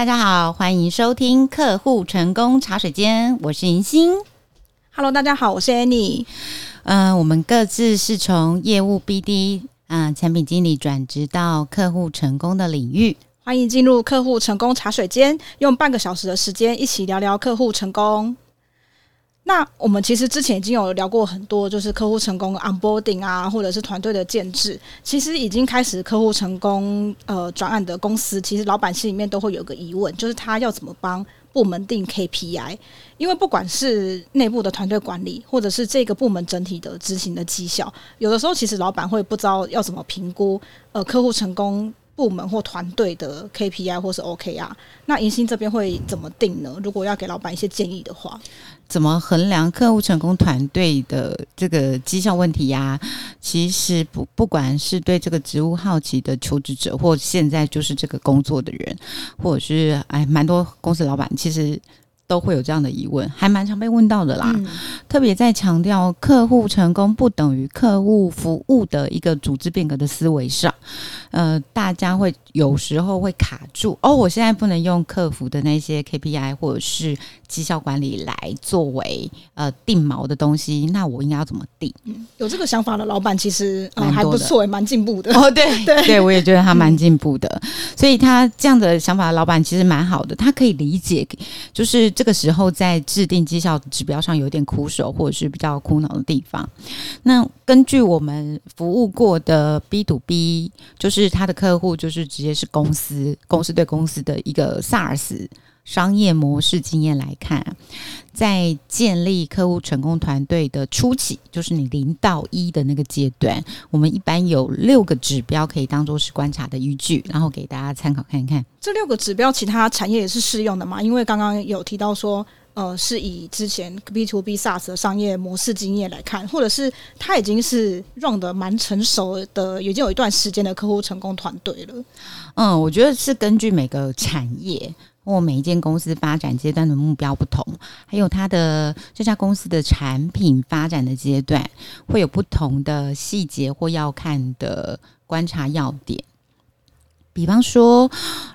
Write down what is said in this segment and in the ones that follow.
大家好，欢迎收听客户成功茶水间，我是银星。Hello，大家好，我是 Annie。嗯、呃，我们各自是从业务 BD，嗯、呃，产品经理转职到客户成功的领域。欢迎进入客户成功茶水间，用半个小时的时间一起聊聊客户成功。那我们其实之前已经有聊过很多，就是客户成功 onboarding 啊，或者是团队的建制。其实已经开始客户成功呃转案的公司，其实老板心里面都会有个疑问，就是他要怎么帮部门定 KPI？因为不管是内部的团队管理，或者是这个部门整体的执行的绩效，有的时候其实老板会不知道要怎么评估呃客户成功。部门或团队的 KPI 或是 OKR，那银星这边会怎么定呢？如果要给老板一些建议的话，怎么衡量客户成功团队的这个绩效问题呀、其实不不管是对这个职务好奇的求职者，或现在就是这个工作的人，或者是哎，蛮多公司老板其实。都会有这样的疑问，还蛮常被问到的啦。嗯、特别在强调客户成功不等于客户服务的一个组织变革的思维上，呃，大家会有时候会卡住哦。我现在不能用客服的那些 KPI 或者是绩效管理来作为呃定锚的东西，那我应该要怎么定？嗯、有这个想法的老板其实、呃、还不错，也蛮进步的哦。对 对对，我也觉得他蛮进步的，嗯、所以他这样的想法的老板其实蛮好的，他可以理解，就是。这个时候在制定绩效指标上有点苦手，或者是比较苦恼的地方。那根据我们服务过的 B to B，就是他的客户就是直接是公司，公司对公司的一个 SaaS。商业模式经验来看，在建立客户成功团队的初期，就是你零到一的那个阶段，我们一般有六个指标可以当做是观察的依据，然后给大家参考看一看。这六个指标，其他产业也是适用的嘛？因为刚刚有提到说，呃，是以之前 B to B SaaS 的商业模式经验来看，或者是他已经是 run 的蛮成熟的，已经有一段时间的客户成功团队了。嗯，我觉得是根据每个产业。或每一间公司发展阶段的目标不同，还有它的这家公司的产品发展的阶段，会有不同的细节或要看的观察要点。比方说，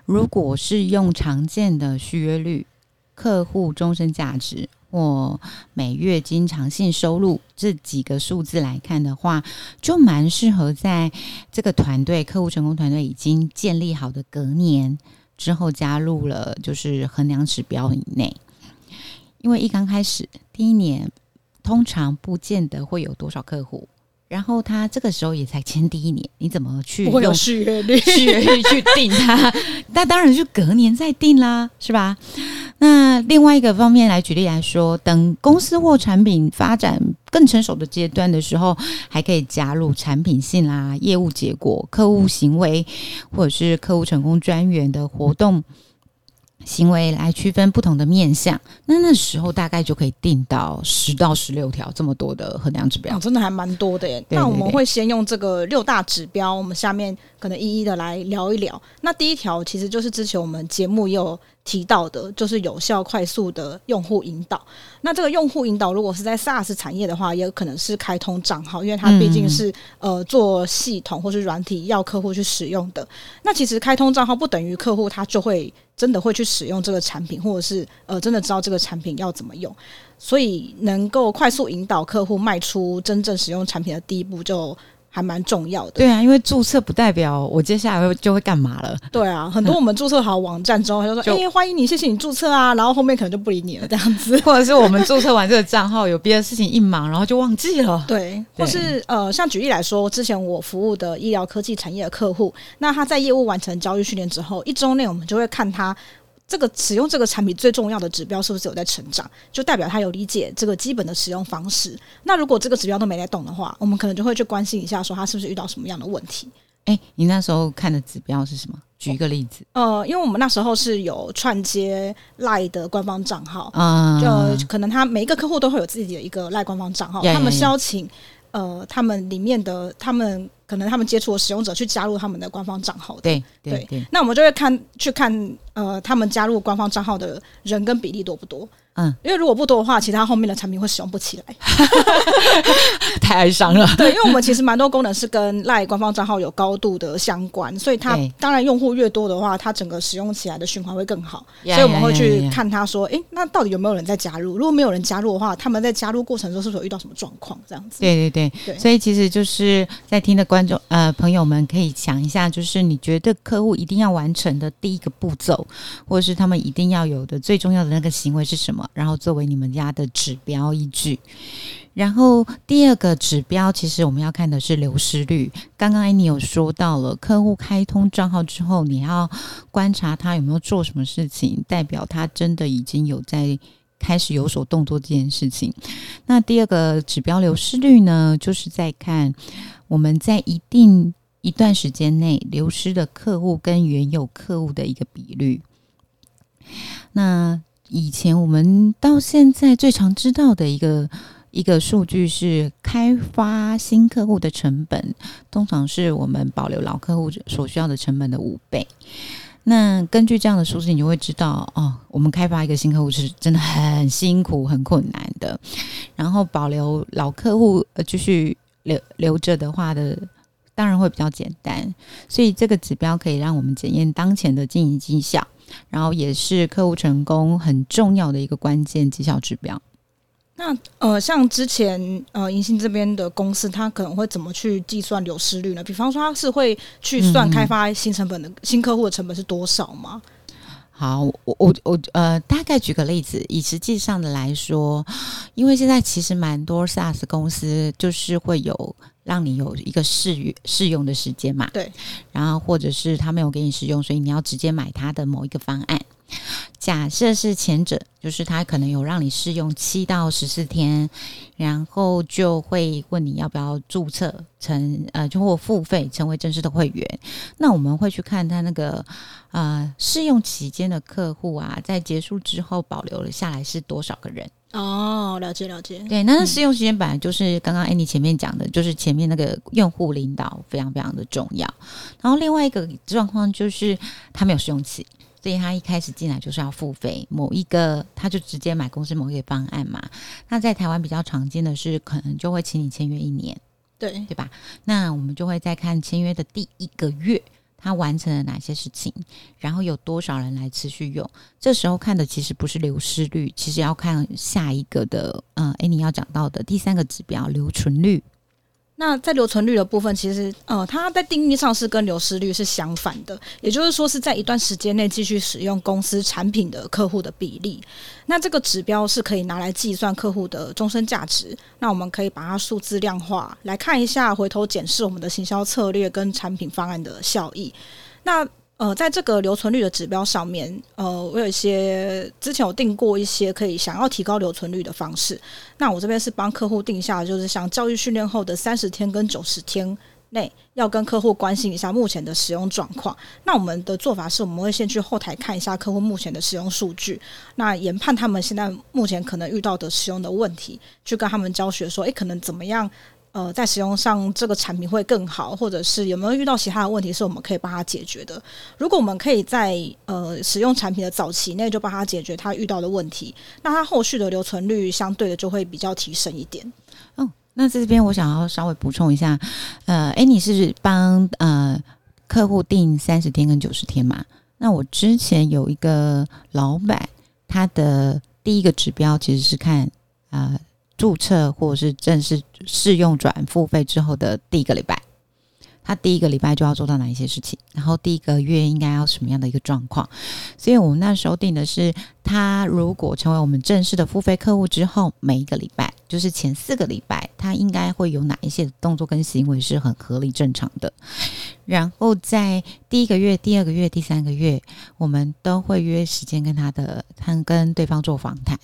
如果是用常见的续约率、客户终身价值或每月经常性收入这几个数字来看的话，就蛮适合在这个团队客户成功团队已经建立好的隔年。之后加入了就是衡量指标以内，因为一刚开始第一年，通常不见得会有多少客户，然后他这个时候也才签第一年，你怎么去用续约率续约率去定他？那当然就隔年再定啦，是吧？那另外一个方面来举例来说，等公司或产品发展更成熟的阶段的时候，还可以加入产品性啦、业务结果、客户行为，或者是客户成功专员的活动。行为来区分不同的面向，那那时候大概就可以定到十到十六条这么多的衡量指标，哦，真的还蛮多的耶。对对对。那我们会先用这个六大指标，我们下面可能一一的来聊一聊。那第一条其实就是之前我们节目也有提到的，就是有效快速的用户引导。那这个用户引导，如果是在 SaaS 产业的话，也有可能是开通账号，因为它毕竟是、嗯、呃做系统或是软体要客户去使用的。那其实开通账号不等于客户他就会。真的会去使用这个产品，或者是呃，真的知道这个产品要怎么用，所以能够快速引导客户迈出真正使用产品的第一步，就还蛮重要的。对啊，因为注册不代表我接下来就会干嘛了。对啊，很多我们注册好网站之后，他就说：“哎，欢迎你，谢谢你注册啊。”然后后面可能就不理你了，这样子。或者是我们注册完这个账号，有别的事情一忙，然后就忘记了。对，或是呃，像举例来说，之前我服务的医疗科技产业的客户，那他在业务完成教育训练之后，一周内我们就会看他。这个使用这个产品最重要的指标是不是有在成长？就代表他有理解这个基本的使用方式。那如果这个指标都没在动的话，我们可能就会去关心一下，说他是不是遇到什么样的问题？哎，你那时候看的指标是什么？举一个例子。呃，因为我们那时候是有串接 LINE 的官方账号啊，就可能他每一个客户都会有自己的一个 LINE 官方账号，他们是邀请呃他们里面的他们。可能他们接触的使用者去加入他们的官方账号的，对对对，对。那我们就会看去看，呃，他们加入官方账号的人跟比例多不多？嗯，因为如果不多的话，其他后面的产品会使用不起来，太哀伤了。对，因为我们其实蛮多功能是跟 LINE 官方账号有高度的相关，所以它当然用户越多的话，它整个使用起来的循环会更好。所以我们会去看他说，哎，那到底有没有人在加入？如果没有人加入的话，他们在加入过程中是不是有遇到什么状况？这样子。对对对对，所以其实就是在听的观众呃朋友们可以想一下，就是你觉得客户一定要完成的第一个步骤，或者是他们一定要有的最重要的那个行为是什么？然后作为你们家的指标依据，然后第二个指标，其实我们要看的是流失率。刚刚安妮有说到了，客户开通账号之后，你要观察他有没有做什么事情，代表他真的已经有在开始有所动作这件事情。那第二个指标流失率呢，就是在看我们在一定一段时间内流失的客户跟原有客户的一个比率。那以前我们到现在最常知道的一个一个数据是开发新客户的成本，通常是我们保留老客户所需要的成本的五倍。那根据这样的数字，你就会知道哦，我们开发一个新客户是真的很辛苦、很困难的。然后保留老客户呃继续留留着的话的，当然会比较简单。所以这个指标可以让我们检验当前的经营绩效。然后也是客户成功很重要的一个关键绩效指标。那呃，像之前呃，银星这边的公司，它可能会怎么去计算流失率呢？比方说，它是会去算开发新成本的、嗯、新客户的成本是多少吗？好，我我我呃，大概举个例子，以实际上的来说，因为现在其实蛮多 SaaS 公司就是会有。让你有一个试试用的时间嘛？对。然后或者是他没有给你试用，所以你要直接买他的某一个方案。假设是前者，就是他可能有让你试用七到十四天，然后就会问你要不要注册成呃，就或付费成为正式的会员。那我们会去看他那个呃试用期间的客户啊，在结束之后保留了下来是多少个人。哦，了解了解。对，那试用时间本来就是刚刚 Annie 前面讲的，就是前面那个用户领导非常非常的重要。然后另外一个状况就是他没有试用期，所以他一开始进来就是要付费某一个，他就直接买公司某一个方案嘛。那在台湾比较常见的是，可能就会请你签约一年，对对吧？那我们就会再看签约的第一个月。他完成了哪些事情，然后有多少人来持续用？这时候看的其实不是流失率，其实要看下一个的，嗯，诶，你要讲到的第三个指标，留存率。那在留存率的部分，其实呃，它在定义上是跟流失率是相反的，也就是说是在一段时间内继续使用公司产品的客户的比例。那这个指标是可以拿来计算客户的终身价值。那我们可以把它数字量化来看一下，回头检视我们的行销策略跟产品方案的效益。那呃，在这个留存率的指标上面，呃，我有一些之前有定过一些可以想要提高留存率的方式。那我这边是帮客户定下，就是像教育训练后的三十天跟九十天内，要跟客户关心一下目前的使用状况。那我们的做法是，我们会先去后台看一下客户目前的使用数据，那研判他们现在目前可能遇到的使用的问题，去跟他们教学说，诶，可能怎么样？呃，在使用上这个产品会更好，或者是有没有遇到其他的问题是我们可以帮他解决的？如果我们可以在呃使用产品的早期内就帮他解决他遇到的问题，那他后续的留存率相对的就会比较提升一点。哦，那这边我想要稍微补充一下，呃，诶，你是帮呃客户订三十天跟九十天嘛？那我之前有一个老板，他的第一个指标其实是看呃。注册或者是正式试用转付费之后的第一个礼拜，他第一个礼拜就要做到哪一些事情，然后第一个月应该要什么样的一个状况，所以我们那时候定的是，他如果成为我们正式的付费客户之后，每一个礼拜就是前四个礼拜，他应该会有哪一些动作跟行为是很合理正常的。然后在第一个月、第二个月、第三个月，我们都会约时间跟他的，他跟对方做访谈，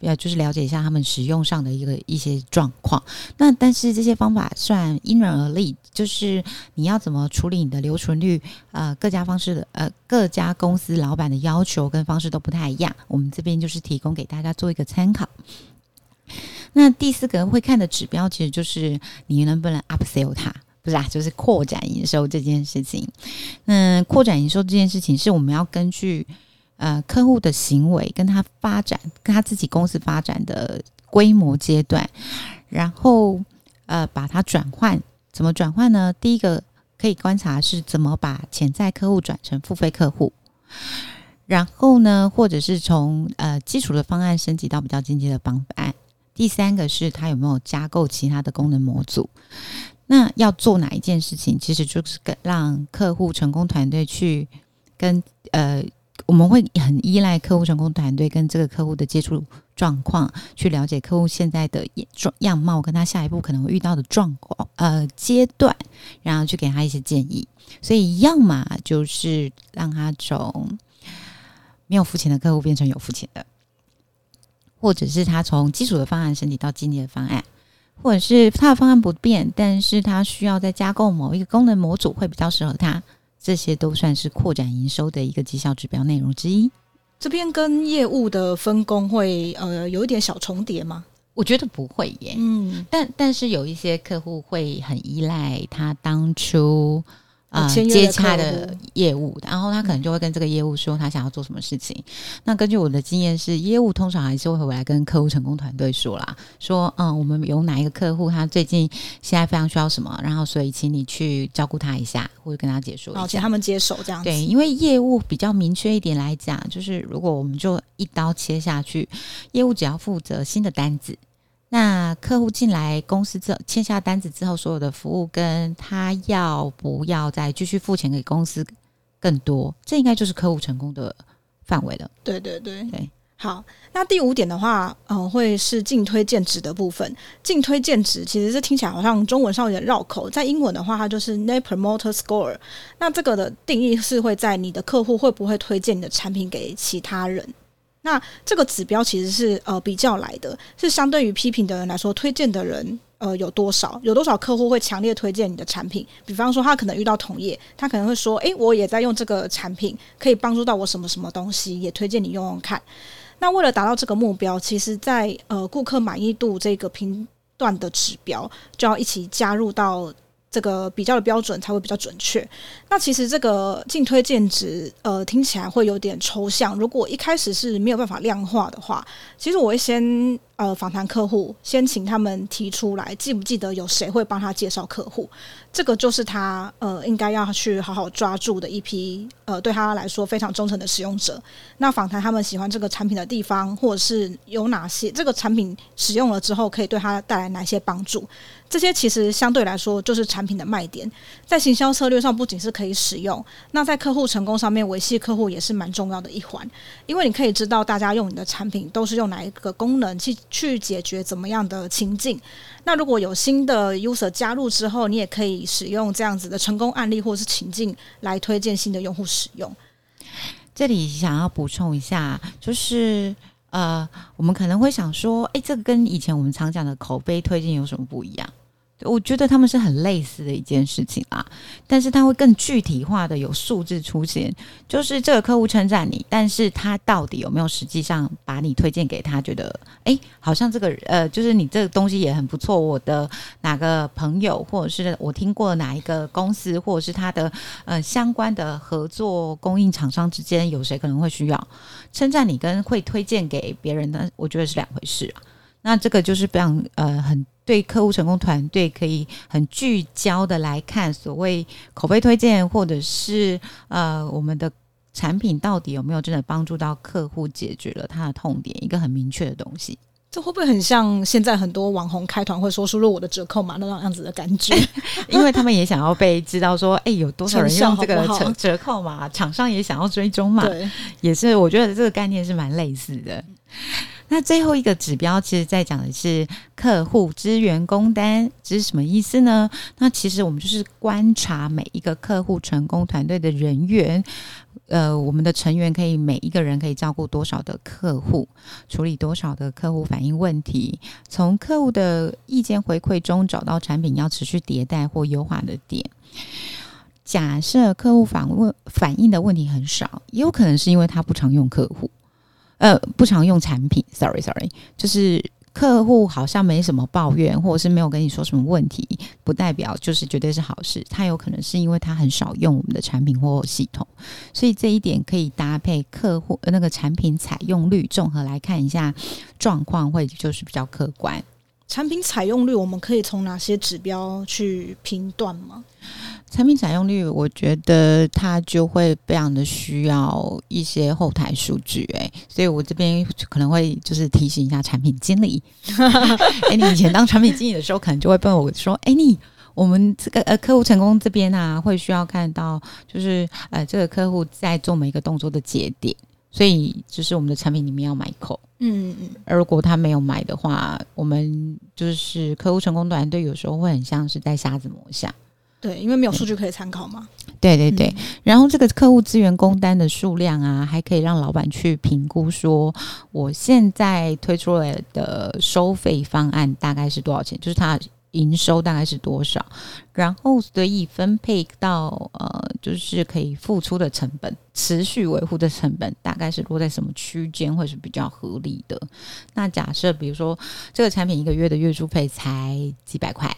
要就是了解一下他们使用上的一个一些状况。那但是这些方法算因人而异，就是你要怎么处理你的留存率，呃，各家方式的呃各家公司老板的要求跟方式都不太一样。我们这边就是提供给大家做一个参考。那第四个会看的指标，其实就是你能不能 upsell 它。不是啊，就是扩展营收这件事情。嗯，扩展营收这件事情是我们要根据呃客户的行为跟他发展，跟他自己公司发展的规模阶段，然后呃把它转换，怎么转换呢？第一个可以观察是怎么把潜在客户转成付费客户，然后呢，或者是从呃基础的方案升级到比较进阶的方案。第三个是他有没有加购其他的功能模组。那要做哪一件事情，其实就是跟让客户成功团队去跟呃，我们会很依赖客户成功团队跟这个客户的接触状况，去了解客户现在的状样貌，跟他下一步可能会遇到的状况呃阶段，然后去给他一些建议。所以，要么就是让他从没有付钱的客户变成有付钱的，或者是他从基础的方案升级到进阶的方案。或者是他的方案不变，但是他需要再加购某一个功能模组会比较适合他，这些都算是扩展营收的一个绩效指标内容之一。这边跟业务的分工会呃有一点小重叠吗？我觉得不会耶，嗯，但但是有一些客户会很依赖他当初。啊、呃，接洽的业务，然后他可能就会跟这个业务说他想要做什么事情。嗯、那根据我的经验是，业务通常还是会回来跟客户成功团队说啦，说嗯，我们有哪一个客户他最近现在非常需要什么，然后所以请你去照顾他一下，或者跟他解说一下，请他们接手这样子。对，因为业务比较明确一点来讲，就是如果我们就一刀切下去，业务只要负责新的单子。那客户进来公司之后，签下单子之后，所有的服务跟他要不要再继续付钱给公司更多，这应该就是客户成功的范围了。对对对对，好。那第五点的话，嗯、呃，会是净推荐值的部分。净推荐值其实是听起来好像中文上有点绕口，在英文的话，它就是 Net Promoter Score。那这个的定义是会在你的客户会不会推荐你的产品给其他人。那这个指标其实是呃比较来的，是相对于批评的人来说，推荐的人呃有多少？有多少客户会强烈推荐你的产品？比方说，他可能遇到同业，他可能会说：“诶，我也在用这个产品，可以帮助到我什么什么东西，也推荐你用用看。”那为了达到这个目标，其实在呃顾客满意度这个评断的指标，就要一起加入到。这个比较的标准才会比较准确。那其实这个净推荐值，呃，听起来会有点抽象。如果一开始是没有办法量化的话，其实我会先。呃，访谈客户，先请他们提出来，记不记得有谁会帮他介绍客户？这个就是他呃应该要去好好抓住的一批呃对他来说非常忠诚的使用者。那访谈他们喜欢这个产品的地方，或者是有哪些这个产品使用了之后可以对他带来哪些帮助？这些其实相对来说就是产品的卖点，在行销策略上不仅是可以使用，那在客户成功上面维系客户也是蛮重要的一环，因为你可以知道大家用你的产品都是用哪一个功能去。去解决怎么样的情境？那如果有新的 user 加入之后，你也可以使用这样子的成功案例或是情境来推荐新的用户使用。这里想要补充一下，就是呃，我们可能会想说，诶，这个跟以前我们常讲的口碑推荐有什么不一样？我觉得他们是很类似的一件事情啊，但是他会更具体化的有数字出现，就是这个客户称赞你，但是他到底有没有实际上把你推荐给他？觉得哎，好像这个呃，就是你这个东西也很不错，我的哪个朋友或者是我听过哪一个公司，或者是他的呃相关的合作供应厂商之间有谁可能会需要称赞你，跟会推荐给别人的，我觉得是两回事啊。那这个就是非常呃很。对客户成功团队可以很聚焦的来看，所谓口碑推荐，或者是呃我们的产品到底有没有真的帮助到客户，解决了他的痛点，一个很明确的东西。这会不会很像现在很多网红开团会说输入我的折扣码那种样子的感觉？因为他们也想要被知道说，哎，有多少人用这个 折折扣码，厂商也想要追踪嘛。对，也是我觉得这个概念是蛮类似的。那最后一个指标，其实在讲的是客户支援工单，这是什么意思呢？那其实我们就是观察每一个客户成功团队的人员，呃，我们的成员可以每一个人可以照顾多少的客户，处理多少的客户反映问题，从客户的意见回馈中找到产品要持续迭代或优化的点。假设客户反问反映的问题很少，也有可能是因为他不常用客户。呃，不常用产品，sorry sorry，就是客户好像没什么抱怨，或者是没有跟你说什么问题，不代表就是绝对是好事。他有可能是因为他很少用我们的产品或系统，所以这一点可以搭配客户那个产品采用率，综合来看一下状况，会就是比较客观。产品采用率，我们可以从哪些指标去评断吗？产品采用率，我觉得它就会非常的需要一些后台数据，哎，所以我这边可能会就是提醒一下产品经理，哎，你以前当产品经理的时候，可能就会问我说，哎，你我们这个呃客户成功这边啊，会需要看到就是呃这个客户在做每一个动作的节点。所以，就是我们的产品里面要买扣，嗯嗯，而如果他没有买的话，我们就是客户成功团队有时候会很像是在瞎子摸象，对，因为没有数据可以参考嘛。对对对，嗯、然后这个客户资源工单的数量啊，还可以让老板去评估说，我现在推出来的收费方案大概是多少钱，就是它。营收大概是多少？然后得以分配到呃，就是可以付出的成本、持续维护的成本，大概是落在什么区间会是比较合理的？那假设比如说这个产品一个月的月租费才几百块，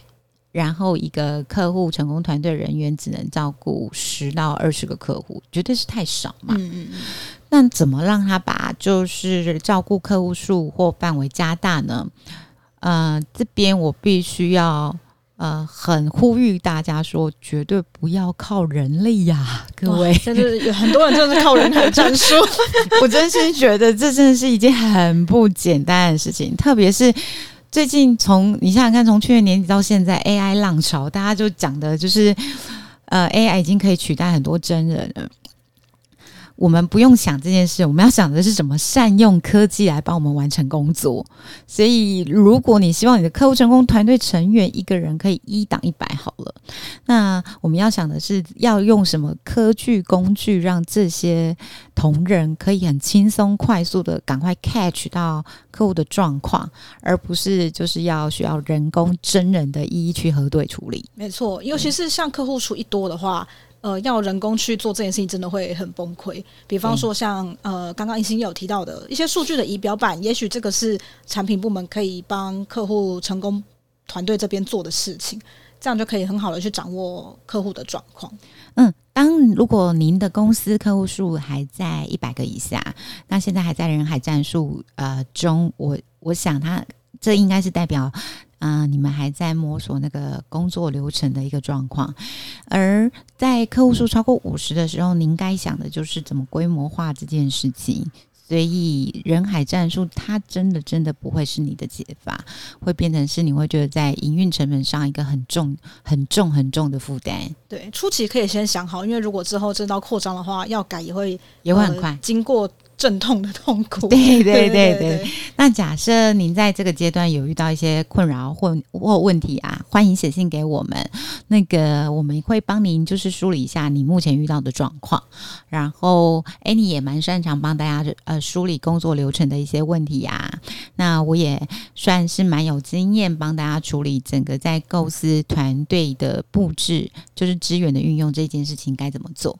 然后一个客户成功团队人员只能照顾十到二十个客户，绝对是太少嘛。嗯嗯嗯。那怎么让他把就是照顾客户数或范围加大呢？呃，这边我必须要呃，很呼吁大家说，绝对不要靠人力呀、啊，各位。但是有很多人就是靠人海战术，我真心觉得这真的是一件很不简单的事情。特别是最近从你想想看，从去年年底到现在，AI 浪潮，大家就讲的就是，呃，AI 已经可以取代很多真人了。我们不用想这件事，我们要想的是怎么善用科技来帮我们完成工作。所以，如果你希望你的客户成功团队成员一个人可以一挡一百好了，那我们要想的是要用什么科技工具，让这些同仁可以很轻松、快速的赶快 catch 到客户的状况，而不是就是要需要人工真人的一一去核对处理。没错，尤其是像客户数一多的话。呃，要人工去做这件事情，真的会很崩溃。比方说像，像呃，刚刚一心有提到的一些数据的仪表板，也许这个是产品部门可以帮客户成功团队这边做的事情，这样就可以很好的去掌握客户的状况。嗯，当如果您的公司客户数还在一百个以下，那现在还在人海战术呃中，我我想他这应该是代表。啊、呃，你们还在摸索那个工作流程的一个状况，而在客户数超过五十的时候，您该想的就是怎么规模化这件事情。所以人海战术，它真的真的不会是你的解法，会变成是你会觉得在营运成本上一个很重、很重、很重的负担。对，初期可以先想好，因为如果之后真到扩张的话，要改也会也会很快，呃、经过。阵痛的痛苦。对对对对。那假设您在这个阶段有遇到一些困扰或或问题啊，欢迎写信给我们。那个我们会帮您就是梳理一下你目前遇到的状况。然后，Annie 也蛮擅长帮大家呃梳理工作流程的一些问题呀、啊。那我也算是蛮有经验，帮大家处理整个在构思团队的布置，就是资源的运用这件事情该怎么做。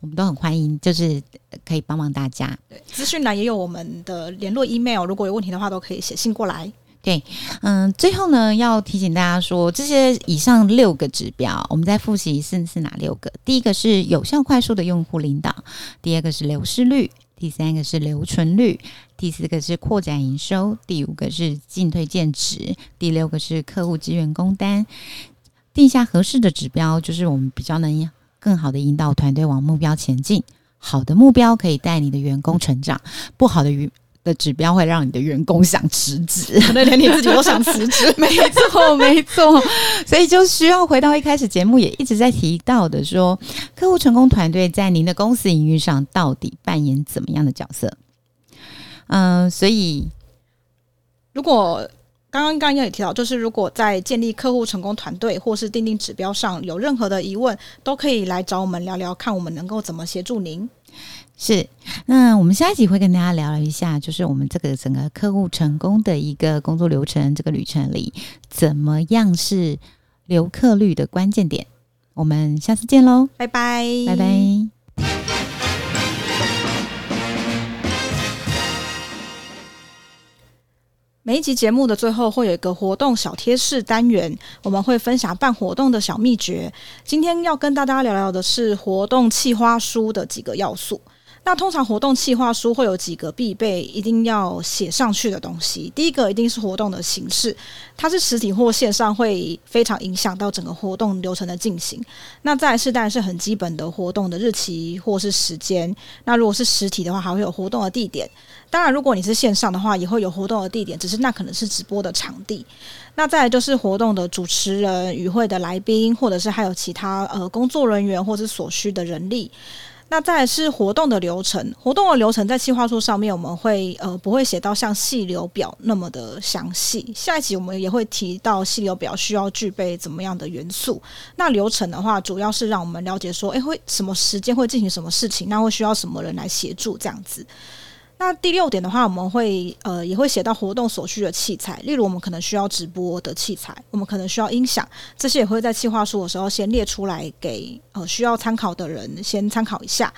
我们都很欢迎，就是可以帮帮大家。对，资讯栏也有我们的联络 email，如果有问题的话，都可以写信过来。对，嗯，最后呢，要提醒大家说，这些以上六个指标，我们再复习一次是哪六个？第一个是有效快速的用户领导，第二个是流失率，第三个是留存率，第四个是扩展营收，第五个是进退建值，第六个是客户资源工单。定下合适的指标，就是我们比较能。更好的引导团队往目标前进。好的目标可以带你的员工成长，不好的员的指标会让你的员工想辞职，可能连你自己都想辞职。没错，没错。所以就需要回到一开始节目也一直在提到的说，客户成功团队在您的公司营运上到底扮演怎么样的角色？嗯、呃，所以如果。刚刚刚刚也提到，就是如果在建立客户成功团队或是定定指标上有任何的疑问，都可以来找我们聊聊，看我们能够怎么协助您。是，那我们下一集会跟大家聊一下，就是我们这个整个客户成功的一个工作流程，这个旅程里怎么样是留客率的关键点。我们下次见喽，拜拜，拜拜。每一集节目的最后会有一个活动小贴士单元，我们会分享办活动的小秘诀。今天要跟大家聊聊的是活动企划书的几个要素。那通常活动企划书会有几个必备，一定要写上去的东西。第一个一定是活动的形式，它是实体或线上，会非常影响到整个活动流程的进行。那再来是当然是很基本的活动的日期或是时间。那如果是实体的话，还会有活动的地点。当然，如果你是线上的话，也会有活动的地点，只是那可能是直播的场地。那再来就是活动的主持人、与会的来宾，或者是还有其他呃工作人员或者所需的人力。那再是活动的流程，活动的流程在计划书上面我们会呃不会写到像细流表那么的详细。下一集我们也会提到细流表需要具备怎么样的元素。那流程的话，主要是让我们了解说，诶，会什么时间会进行什么事情，那会需要什么人来协助这样子。那第六点的话，我们会呃也会写到活动所需的器材，例如我们可能需要直播的器材，我们可能需要音响，这些也会在企划书的时候先列出来给呃需要参考的人先参考一下。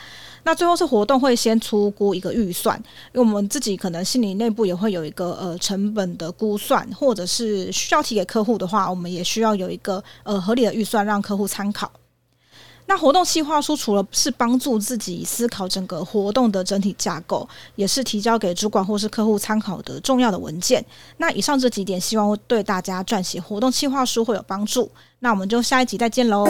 那最后是活动会先出估一个预算，因为我们自己可能心里内部也会有一个呃成本的估算，或者是需要提给客户的话，我们也需要有一个呃合理的预算让客户参考。那活动计划书除了是帮助自己思考整个活动的整体架构，也是提交给主管或是客户参考的重要的文件。那以上这几点，希望对大家撰写活动计划书会有帮助。那我们就下一集再见喽。